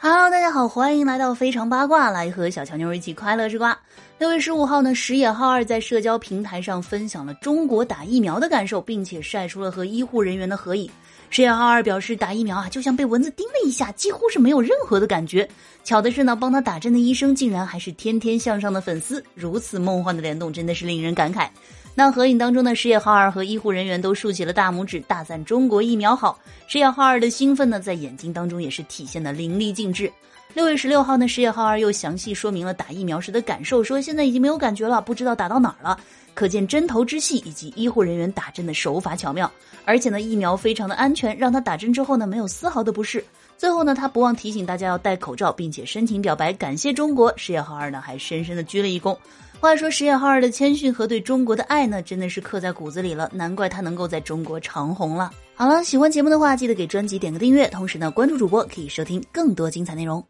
Hello，大家好，欢迎来到非常八卦，来和小乔妞一起快乐吃瓜。六月十五号呢，石野浩二在社交平台上分享了中国打疫苗的感受，并且晒出了和医护人员的合影。石野浩二表示，打疫苗啊，就像被蚊子叮了一下，几乎是没有任何的感觉。巧的是呢，帮他打针的医生竟然还是天天向上的粉丝，如此梦幻的联动，真的是令人感慨。那合影当中的，石野浩二和医护人员都竖起了大拇指，大赞中国疫苗好。石野浩二的兴奋呢，在眼睛当中也是体现的淋漓尽致。六月十六号呢，石野浩二又详细说明了打疫苗时的感受，说现在已经没有感觉了，不知道打到哪儿了，可见针头之细以及医护人员打针的手法巧妙。而且呢，疫苗非常的安全，让他打针之后呢，没有丝毫的不适。最后呢，他不忘提醒大家要戴口罩，并且深情表白感谢中国。石野浩二呢，还深深的鞠了一躬。话说石野浩二的谦逊和对中国的爱呢，真的是刻在骨子里了，难怪他能够在中国长红了。好了，喜欢节目的话，记得给专辑点个订阅，同时呢，关注主播可以收听更多精彩内容。